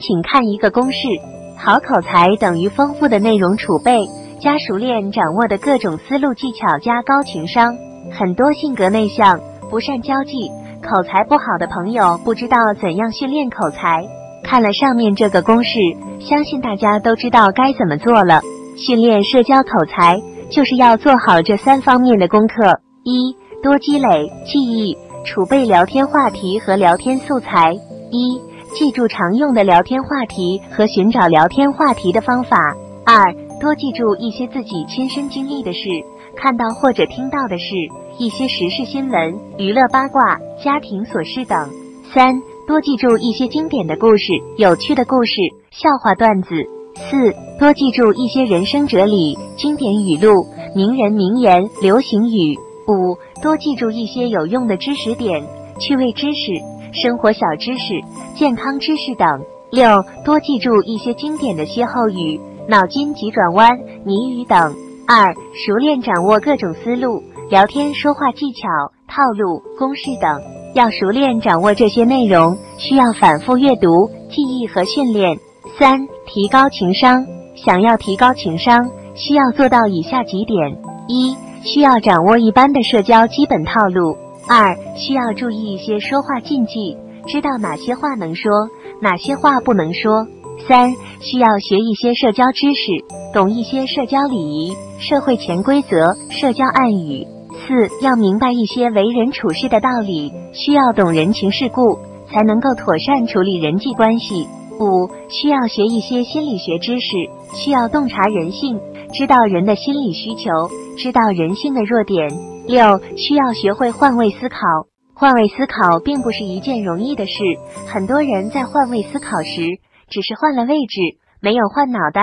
请看一个公式：好口才等于丰富的内容储备加熟练掌握的各种思路技巧加高情商。很多性格内向、不善交际、口才不好的朋友不知道怎样训练口才。看了上面这个公式，相信大家都知道该怎么做了。训练社交口才，就是要做好这三方面的功课：一、多积累记忆，储备聊天话题和聊天素材；一。记住常用的聊天话题和寻找聊天话题的方法。二，多记住一些自己亲身经历的事，看到或者听到的事，一些时事新闻、娱乐八卦、家庭琐事等。三，多记住一些经典的故事、有趣的故事、笑话段子。四，多记住一些人生哲理、经典语录、名人名言、流行语。五，多记住一些有用的知识点、趣味知识。生活小知识、健康知识等。六，多记住一些经典的歇后语、脑筋急转弯、谜语等。二，熟练掌握各种思路、聊天说话技巧、套路、公式等。要熟练掌握这些内容，需要反复阅读、记忆和训练。三，提高情商。想要提高情商，需要做到以下几点：一，需要掌握一般的社交基本套路。二需要注意一些说话禁忌，知道哪些话能说，哪些话不能说。三需要学一些社交知识，懂一些社交礼仪、社会潜规则、社交暗语。四要明白一些为人处事的道理，需要懂人情世故，才能够妥善处理人际关系。五需要学一些心理学知识，需要洞察人性，知道人的心理需求，知道人性的弱点。六需要学会换位思考，换位思考并不是一件容易的事。很多人在换位思考时，只是换了位置，没有换脑袋。